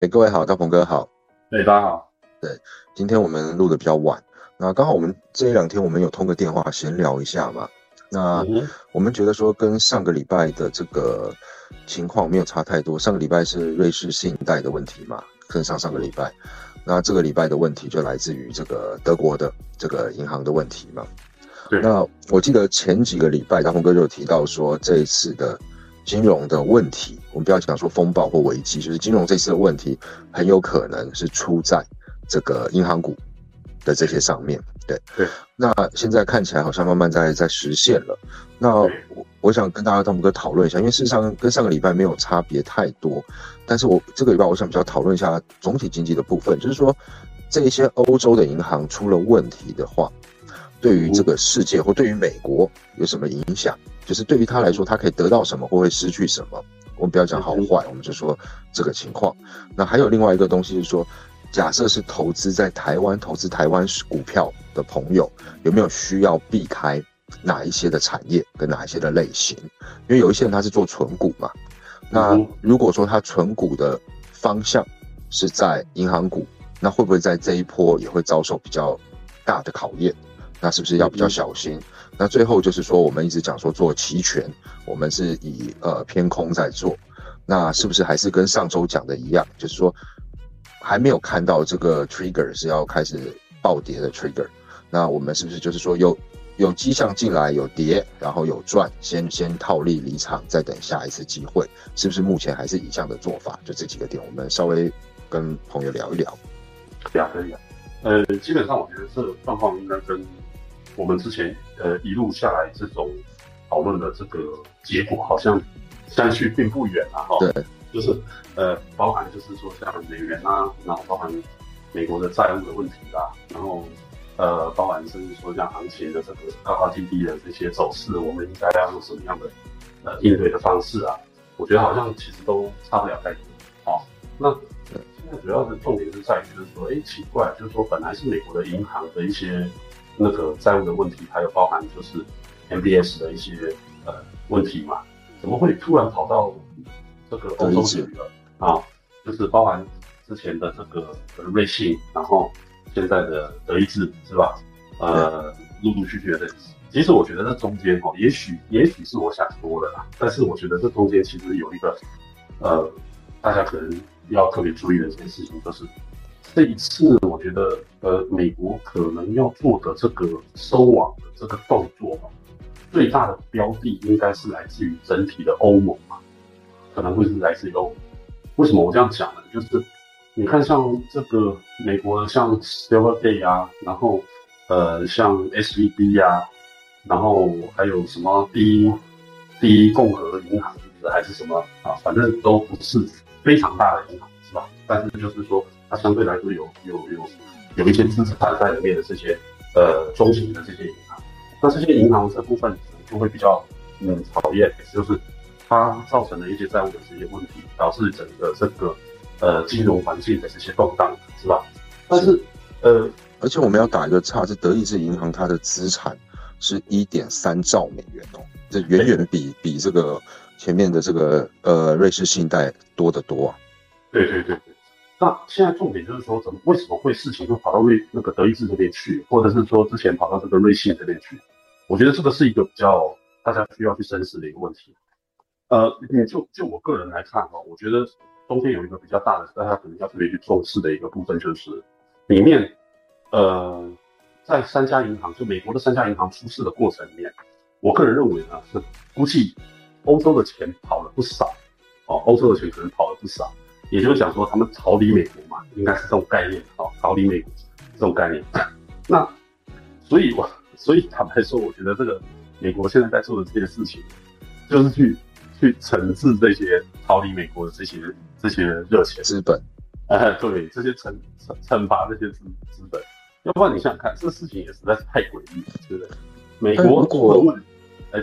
哎，各位好，大鹏哥好。哎，大家好。对，今天我们录的比较晚，那刚好我们这一两天我们有通个电话闲聊一下嘛。那我们觉得说跟上个礼拜的这个情况没有差太多。上个礼拜是瑞士信贷的问题嘛，跟上上个礼拜。那这个礼拜的问题就来自于这个德国的这个银行的问题嘛。对。那我记得前几个礼拜大鹏哥就有提到说，这一次的金融的问题，我们不要讲说风暴或危机，就是金融这次的问题很有可能是出在这个银行股。的这些上面对对，那现在看起来好像慢慢在在实现了。那我我想跟大家汤姆哥讨论一下，因为事实上跟上个礼拜没有差别太多，但是我这个礼拜我想比较讨论一下总体经济的部分，就是说这一些欧洲的银行出了问题的话，对于这个世界或对于美国有什么影响？就是对于他来说，他可以得到什么或会失去什么？我们不要讲好坏，我们就说这个情况。那还有另外一个东西是说。假设是投资在台湾、投资台湾股票的朋友，有没有需要避开哪一些的产业跟哪一些的类型？因为有一些人他是做纯股嘛，那如果说他纯股的方向是在银行股，那会不会在这一波也会遭受比较大的考验？那是不是要比较小心？那最后就是说，我们一直讲说做期权，我们是以呃偏空在做，那是不是还是跟上周讲的一样，就是说？还没有看到这个 trigger 是要开始暴跌的 trigger，那我们是不是就是说有有迹象进来有跌，然后有赚，先先套利离场，再等下一次机会，是不是目前还是以这样的做法？就这几个点，我们稍微跟朋友聊一聊。可以啊，可以啊。呃，基本上我觉得这状况应该跟我们之前呃一路下来这种讨论的这个结果好像相去并不远啊。哈。对。就是呃，包含就是说像美元啊，然后包含美国的债务的问题啦，然后呃，包含甚至说像行情的这个高高低低的这些走势，我们应该要用什么样的呃应对的方式啊？我觉得好像其实都差不了太多。好，那现在主要的重点是在于就是说，哎，奇怪，就是说本来是美国的银行的一些那个债务的问题，还有包含就是 MBS 的一些呃问题嘛，怎么会突然跑到？这个欧洲去了啊，就是包含之前的这个瑞信，然后现在的德意志是吧？呃，陆陆续续的。其实我觉得这中间哦，也许也许是我想多了啦，但是我觉得这中间其实有一个呃，大家可能要特别注意的一件事情，就是这一次我觉得呃，美国可能要做的这个收网的这个动作，最大的标的应该是来自于整体的欧盟嘛。可能会是来自于欧盟，为什么我这样讲呢？就是你看，像这个美国的像 Silvergate 啊，然后呃像 SVB 呀，然后还有什么第一第一共和银行还是什么啊？反正都不是非常大的银行，是吧？但是就是说，它相对来说有有有有一些资产在里面的这些呃中型的这些银行，那这些银行这部分就会比较嗯讨厌，就是。它造成了一些债务的这些问题，导致整个这个呃金融环境的这些动荡，是吧？但是呃，而且我们要打一个岔，是德意志银行它的资产是一点三兆美元哦，这远远比比这个前面的这个呃瑞士信贷多得多啊。对对对对，那现在重点就是说，怎么为什么会事情会跑到瑞那个德意志这边去，或者是说之前跑到这个瑞信这边去？我觉得这个是一个比较大家需要去深思的一个问题。呃，你就就我个人来看哈，我觉得中间有一个比较大的，大家可能要特别去重视的一个部分，就是里面，呃，在三家银行，就美国的三家银行出事的过程里面，我个人认为呢，是估计欧洲的钱跑了不少，哦，欧洲的钱可能跑了不少，也就是想说他们逃离美国嘛，应该是这种概念，哦，逃离美国这种概念。那所以，我所以坦白说，我觉得这个美国现在在做的这件事情，就是去。去惩治这些逃离美国的这些这些热钱资本，哎，对，这些惩惩惩罚这些资资本，要不然你想想看，这个事情也实在是太诡异了，对不对？美国如果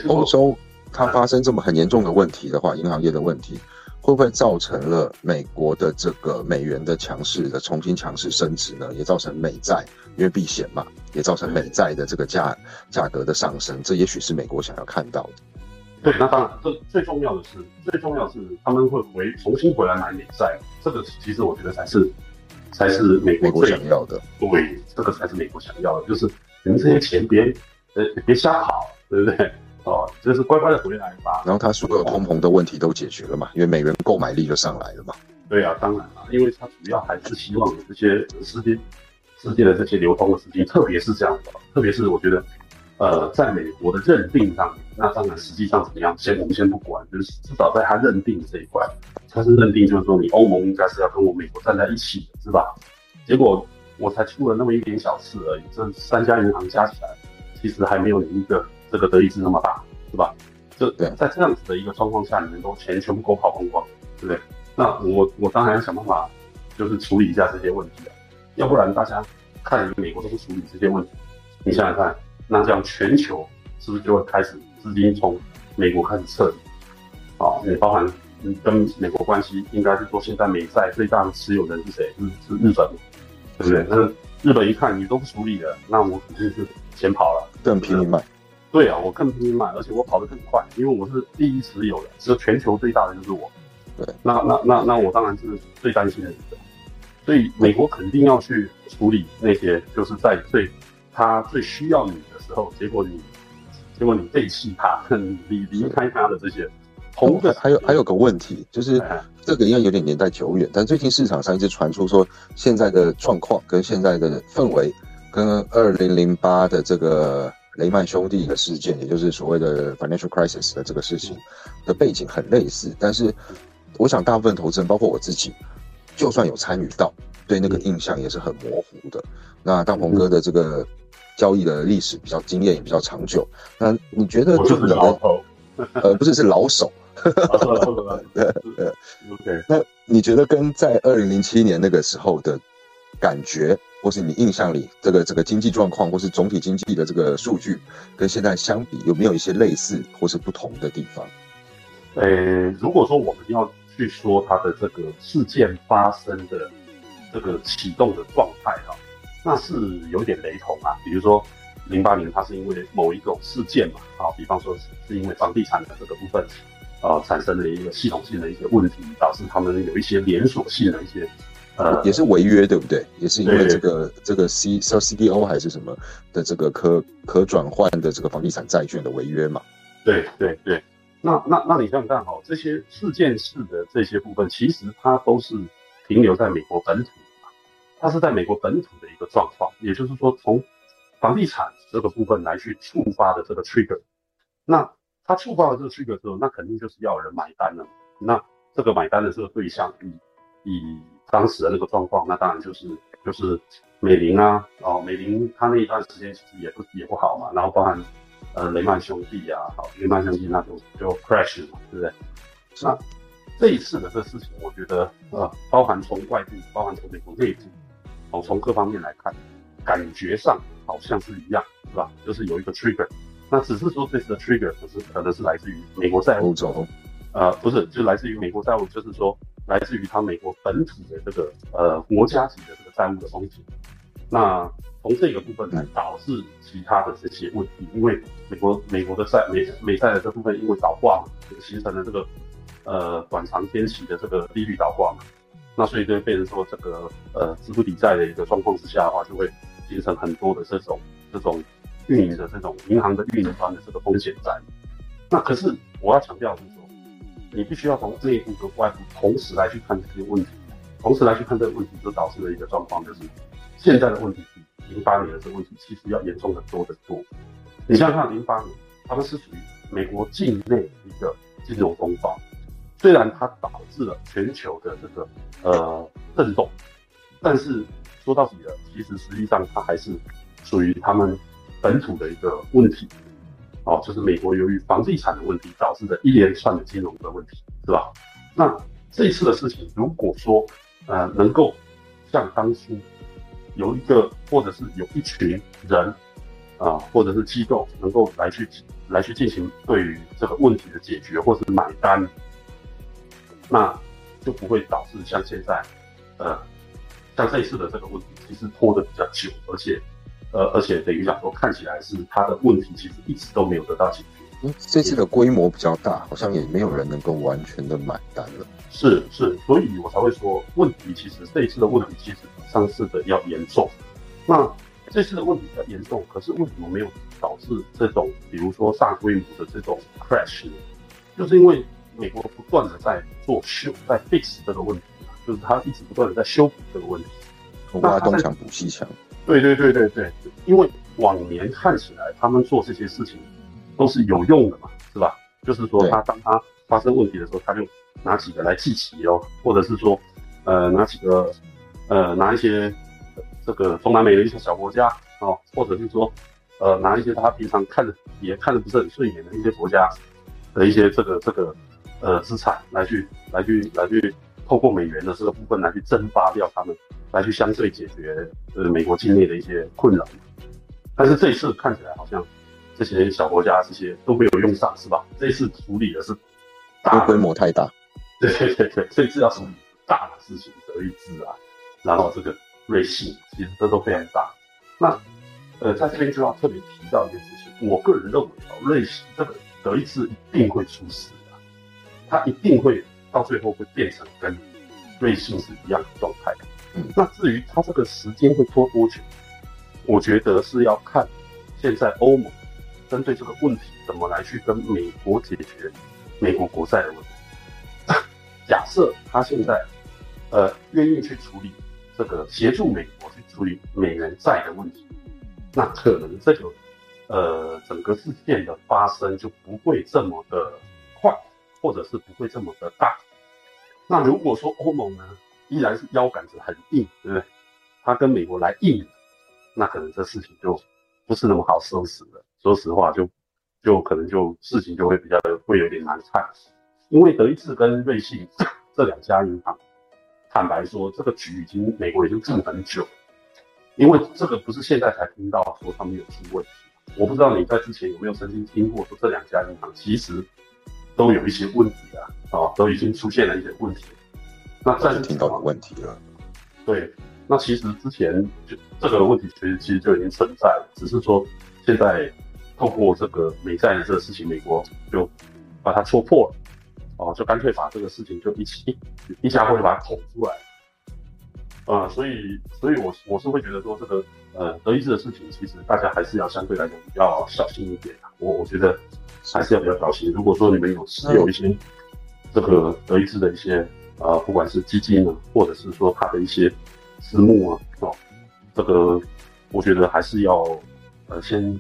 欧洲它发生这么很严重的问题的话，银行业的问题会不会造成了美国的这个美元的强势的重新强势升值呢？也造成美债因为避险嘛，也造成美债的这个价价格的上升，这也许是美国想要看到的。对，那当然，这最重要的是，最重要的是他们会回重新回来买美债，这个其实我觉得才是才是美美国最国想要的。对，这个才是美国想要的，就是你们这些钱别呃别瞎跑，对不对？哦，就是乖乖的回来吧。然后他所有通膨的问题都解决了嘛，因为美元购买力就上来了嘛。对啊，当然了，因为他主要还是希望有这些世界世界的这些流通的资金，特别是这样的，特别是我觉得，呃，在美国的认定上面，那当然实际上怎么样，先我们先不管，就是至少在他认定这一块，他是认定就是说你欧盟应该是要跟我美国站在一起的，是吧？结果我才出了那么一点小事而已，这三家银行加起来，其实还没有你一个这个德意志那么大，是吧？就对在这样子的一个状况下，你们都钱全部给我跑光光，对不对？那我我当然要想办法，就是处理一下这些问题啊，要不然大家看美国都不处理这些问题，你想想看，那这样全球是不是就会开始资金从美国开始撤离？啊，也包含嗯跟美国关系，应该是说现在美债最大的持有人是谁？是是日本，对不对？那日本一看你都不处理了，那我肯定是先跑了。更便宜卖，对啊，我更拼命卖，而且我跑得更快，因为我是第一持有的，只有全球最大的就是我。对，那那那那我当然是最担心的一个，所以美国肯定要去处理那些就是在最他最需要你的时候，结果你结果你背弃他，你离开他的这些同对，还有还有个问题，就是哎这个应该有点年代久远，但最近市场上一直传出说，现在的状况跟现在的氛围，跟二零零八的这个雷曼兄弟的事件，也就是所谓的 financial crisis 的这个事情的背景很类似。但是，我想大部分投资人，包括我自己，就算有参与到，对那个印象也是很模糊的。那大鹏哥的这个交易的历史比较经验也比较长久，那你觉得我就你的老头。呃不是是老手？OK，那你觉得跟在二零零七年那个时候的感觉，或是你印象里这个这个经济状况，或是总体经济的这个数据，跟现在相比，有没有一些类似或是不同的地方？呃，如果说我们要去说它的这个事件发生的这个启动的状态哈、那是有点雷同啊。比如说零八年，它是因为某一种事件嘛，啊，比方说是因为房地产的这个部分，呃，产生了一个系统性的一些问题，导致他们有一些连锁性的一些呃也是违约，对不对？也是因为这个这个 C 叫 CDO 还是什么的这个可可转换的这个房地产债券的违约嘛？对对对，那那那你想想看哈，这些事件式的这些部分，其实它都是停留在美国本土的嘛，它是在美国本土的一个状况，也就是说从房地产这个部分来去触发的这个 trigger，那它触发了这个 trigger 之后，那肯定就是要有人买单了嘛，那这个买单的这个对象以以当时的那个状况，那当然就是就是美林啊，哦，美林他那一段时间其实也不也不好嘛，然后包含呃雷曼兄弟啊，好，雷曼兄弟那就就 crash 了嘛，对不对？那这一次的这事情，我觉得呃，包含从外部，包含从美国内部，哦，从各方面来看，感觉上好像是一样，是吧？就是有一个 trigger，那只是说这次的 trigger 可是可能是来自于美国债务欧洲呃，不是，就来自于美国债务，就是说来自于它美国本土的这个呃国家级的这个债务的风险。那从这个部分来导致其他的这些问题，因为美国美国的债美美债的这部分因为倒挂嘛，就形成了这个呃短长天期的这个利率倒挂嘛，那所以就会变成说这个呃资不抵债的一个状况之下的话，就会形成很多的这种这种运营的这种银行的运营端的这个风险在。那可是我要强调的是，你必须要从内部跟外部同时来去看这些问题，同时来去看这个问题，就导致了一个状况，就是现在的问题比零八年的这个问题其实要严重的多得多。你想想看，零八年他们是属于美国境内一个金融风暴，虽然它导致了全球的这个呃震动，但是说到底了，其实实际上它还是属于他们本土的一个问题。哦，就是美国由于房地产的问题导致的一连串的金融的问题，是吧？那这一次的事情，如果说呃能够像当初有一个或者是有一群人啊、或者是机构能够来去来去进行对于这个问题的解决或是买单，那就不会导致像现在呃像这一次的这个问题，其实拖得比较久，而且呃而且等于讲说看起来是它的问题其实一直都没有得到解决。嗯，这次的规模比较大，好像也没有人能够完全的买单了。是是，所以我才会说，问题其实这一次的问题其实比上次的要严重。那这次的问题比较严重，可是为什么没有导致这种，比如说大规模的这种 crash 呢？就是因为美国不断的在做修，在 fix 这个问题，就是他一直不断的在修补这个问题。挖东墙补西墙。对对对对对，因为往年看起来他们做这些事情都是有用的嘛，是吧？就是说他当他发生问题的时候，他就拿几个来记齐哦，或者是说，呃，拿几个，呃，拿一些这个中南美的一些小国家哦，或者是说，呃，拿一些他平常看着也看着不是很顺眼的一些国家的一些这个这个呃资产来去来去来去透过美元的这个部分来去蒸发掉他们。来去相对解决呃美国境内的一些困扰，但是这一次看起来好像这些小国家这些都没有用上，是吧？这一次处理的是大规模太大，对对对对，这次要处理大的事情，德意志啊，然后这个瑞信，其实这都非常大。那呃，在这边就要特别提到一件事情，我个人认为啊，瑞信这个德意志一定会出事的，它一定会到最后会变成跟瑞信是一样的状态。那至于它这个时间会拖多久，我觉得是要看现在欧盟针对这个问题怎么来去跟美国解决美国国债的问题。假设他现在呃愿意去处理这个协助美国去处理美元债的问题，那可能这个呃整个事件的发生就不会这么的快，或者是不会这么的大。那如果说欧盟呢？依然是腰杆子很硬，对不对？他跟美国来硬，那可能这事情就不是那么好收拾了。说实话，就就可能就事情就会比较会有点难看，因为德意志跟瑞信 这两家银行，坦白说，这个局已经美国已经定很久，因为这个不是现在才听到说他们有出问题。我不知道你在之前有没有曾经听过说这两家银行其实都有一些问题啊，啊，都已经出现了一些问题。那暂时听到的问题了。对，那其实之前就这个问题其实其实就已经存在了，只是说现在透过这个美债的这个事情，美国就把它戳破了，哦，就干脆把这个事情就一起 一家伙就把它捅出来。啊，所以所以我我是会觉得说这个呃德意志的事情，其实大家还是要相对来讲比较小心一点我我觉得还是要比较小心。如果说你们有持有一些这个德意志的一些。呃，不管是基金呢，或者是说它的一些私募啊，哦，这个我觉得还是要呃先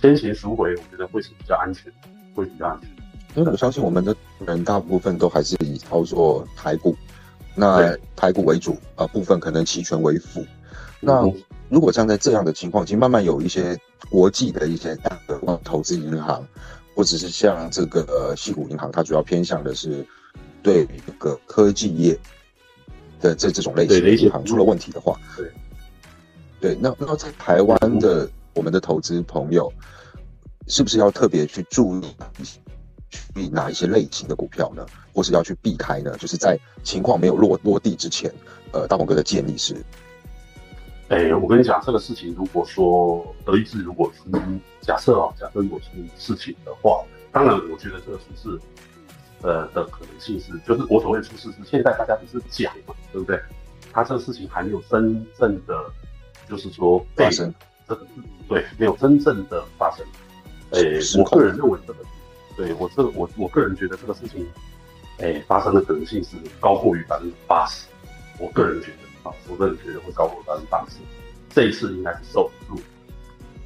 先行赎回，我觉得会是比较安全，会比较安全。因为我相信我们的人大部分都还是以操作台股，那台股为主啊，部分可能期权为辅。那如果像在这样的情况，已经慢慢有一些国际的一些大的投资银行，或者是像这个西谷银行，它主要偏向的是。对一个科技业的这这种类型的银行出了问题的话，对，对，那那在台湾的我们的投资朋友，是不是要特别去注意去哪一些类型的股票呢？或是要去避开呢？就是在情况没有落落地之前，呃，大鹏哥的建议是，哎，我跟你讲这个事情，如果说德意志如果出假设啊，假设如果出事情的话，当然我觉得这个出事。呃的可能性是，就是我所谓出事是现在大家只是讲嘛，对不对？他这个事情还没有真正的，就是说发生，这个对，没有真正的发生。诶，我个人认为这个，对我这我我个人觉得这个事情，诶，发生的可能性是高过于百分之八十。我个人觉得啊，我个人觉得会高过百分之八十。这一次应该是受住，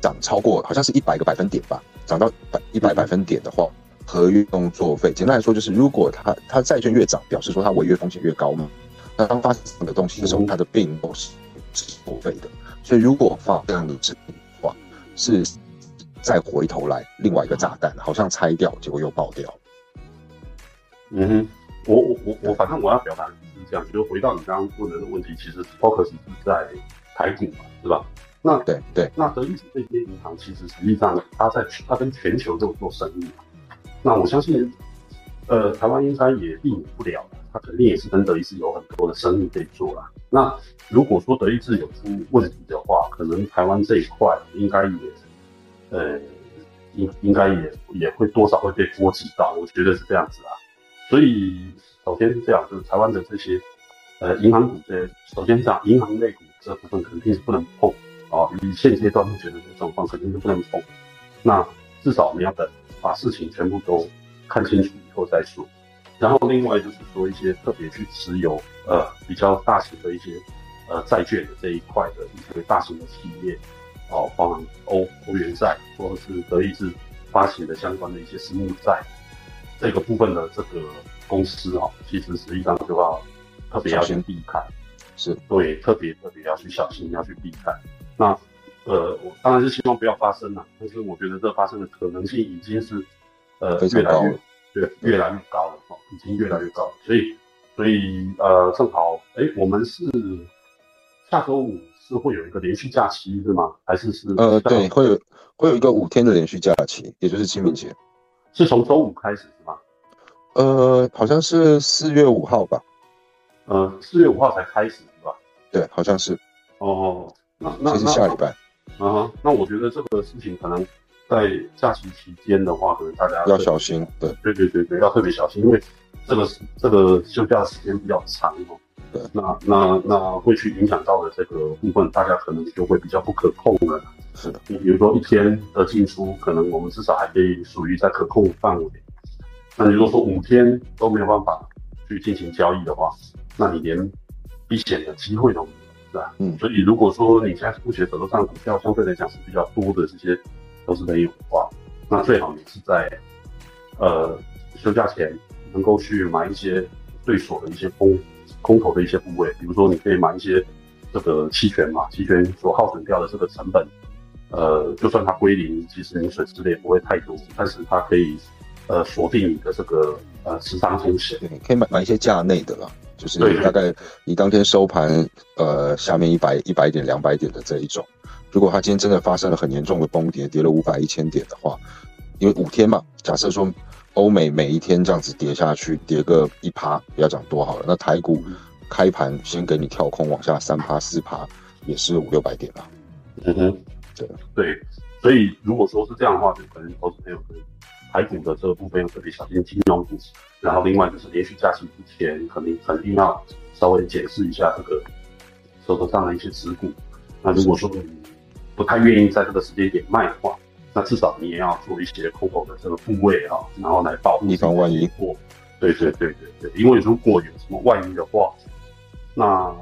涨超过好像是一百个百分点吧，涨到百一百百分点的话。合约动作费，简单来说就是，如果它它债券越涨，表示说它违约风险越高嘛。那当发生的东西的时候，它的并不是是作废的。所以如果发这样的事情的话，是再回头来另外一个炸弹，好像拆掉，结果又爆掉。嗯哼，我我我我，反正我要表达的是这样，就是回到你刚刚问的问题，其实 focus 是在台股嘛，是吧？那对对，那德意志这些银行其实实际上它在它跟全球都有做生意嘛。那我相信，呃，台湾应该也避免不了，他肯定也是跟德意志有很多的生意可以做啦。那如果说德意志有出问题的话，可能台湾这一块应该也，呃，应应该也也会多少会被波及到，我觉得是这样子啊。所以首先是这样，就是台湾的这些呃银行股这些，首先讲银行类股这部分肯定是不能碰啊，以现阶段目前的状况肯定是不能碰。那至少我们要等把事情全部都看清楚以后再说。然后另外就是说一些特别去持有呃比较大型的一些呃债券的这一块的一些大型的企业，哦，包含欧欧元债或者是德意志发行的相关的一些私募债，这个部分的这个公司啊，其实实际上就要特别要去避开，是对，特别特别要去小心，要去避开。那呃，我当然是希望不要发生了，但是我觉得这发生的可能性已经是呃越来越。对，越来越高了哈，已经越来越高了。所以，所以呃，正好，哎，我们是下周五是会有一个连续假期是吗？还是是？呃，对，会有会有一个五天的连续假期，也就是清明节，是从周五开始是吗？呃，好像是四月五号吧。呃，四月五号才开始是吧？对，好像是。哦，那那是下礼拜。啊，那我觉得这个事情可能。在假期期间的话，可能大家要小心。对，对对对对，要特别小心，因为这个这个休假时间比较长哦。对，那那那会去影响到的这个部分，大家可能就会比较不可控了。是的，你比如说一天的进出，可能我们至少还可以属于在可控范围。那你如果说五天都没有办法去进行交易的话，那你连避险的机会都没有，是吧？嗯。所以如果说你现在目前手头上股票相对来讲是比较多的这些。都是没有话，那最好你是在，呃，休假前能够去买一些对锁的一些空空头的一些部位，比如说你可以买一些这个期权嘛，期权所耗损掉的这个成本，呃，就算它归零，其实你损失的也不会太多，但是它可以呃锁定你的这个呃持仓风险。对，可以买买一些价内的啦，就是大概你当天收盘呃下面一百一百点两百点的这一种。如果它今天真的发生了很严重的崩跌，跌了五百一千点的话，因为五天嘛，假设说欧美每一天这样子跌下去，跌个一趴，不要讲多好了，那台股开盘先给你跳空往下三趴四趴，也是五六百点了。嗯哼，对对，所以如果说是这样的话，就可能投资朋友跟台股的这个部分要特别小心金融股，然后另外就是连续假期之前，肯定肯定要稍微检视一下这个手头上的一些持股。那如果说你不太愿意在这个时间点卖的话，那至少你也要做一些空头的这个部位啊，然后来保护以防万一过。对对对对对，因为如果有什么万一的话，那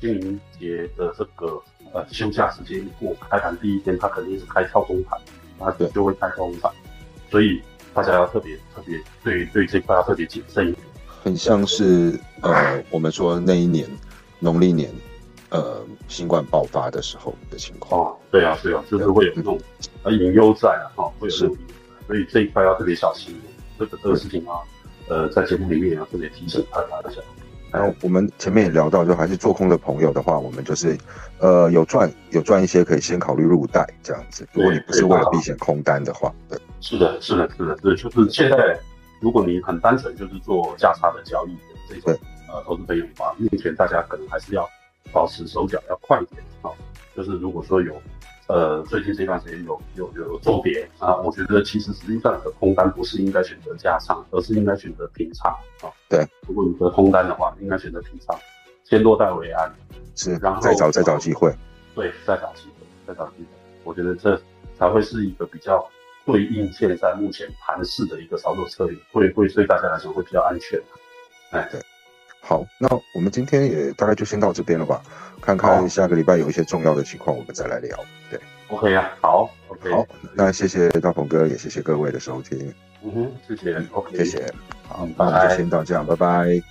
清明节的这个呃休假时间一过，开盘第一天它肯定是开跳空盘，那就会开跳空盘，所以大家要特别特别对对这块要特别谨慎一点。很像是呃我们说那一年农历年。呃，新冠爆发的时候的情况哦，对啊，对啊，就是会有那种呃隐忧在啊，哈，会有所以这一块要特别小心。这个这个事情啊，呃，在节目里面也要特别提醒大家一下。然后我们前面也聊到，就还是做空的朋友的话，我们就是呃有赚有赚一些，可以先考虑入袋这样子。如果你不是为了避险空单的话，对，是的，是的，是的，是就是现在，如果你很单纯就是做价差的交易的这种呃投资朋友的话，目前大家可能还是要。保持手脚要快一点啊！就是如果说有，呃，最近这段时间有有有做跌啊，我觉得其实实际上的空单不是应该选择加仓，而是应该选择平仓啊。对，如果你的空单的话，应该选择平仓，先落袋为安，是，然后再找再找机会。对，再找机会，再找机会。我觉得这才会是一个比较对应现在目前盘势的一个操作策略，会会对大家来说会比较安全。哎，对。好，那我们今天也大概就先到这边了吧。看看下个礼拜有一些重要的情况，我们再来聊。对，OK 啊，好，OK，好，那谢谢大鹏哥，也谢谢各位的收听。嗯哼，谢谢，OK，谢谢。好，那就先到这样，拜拜。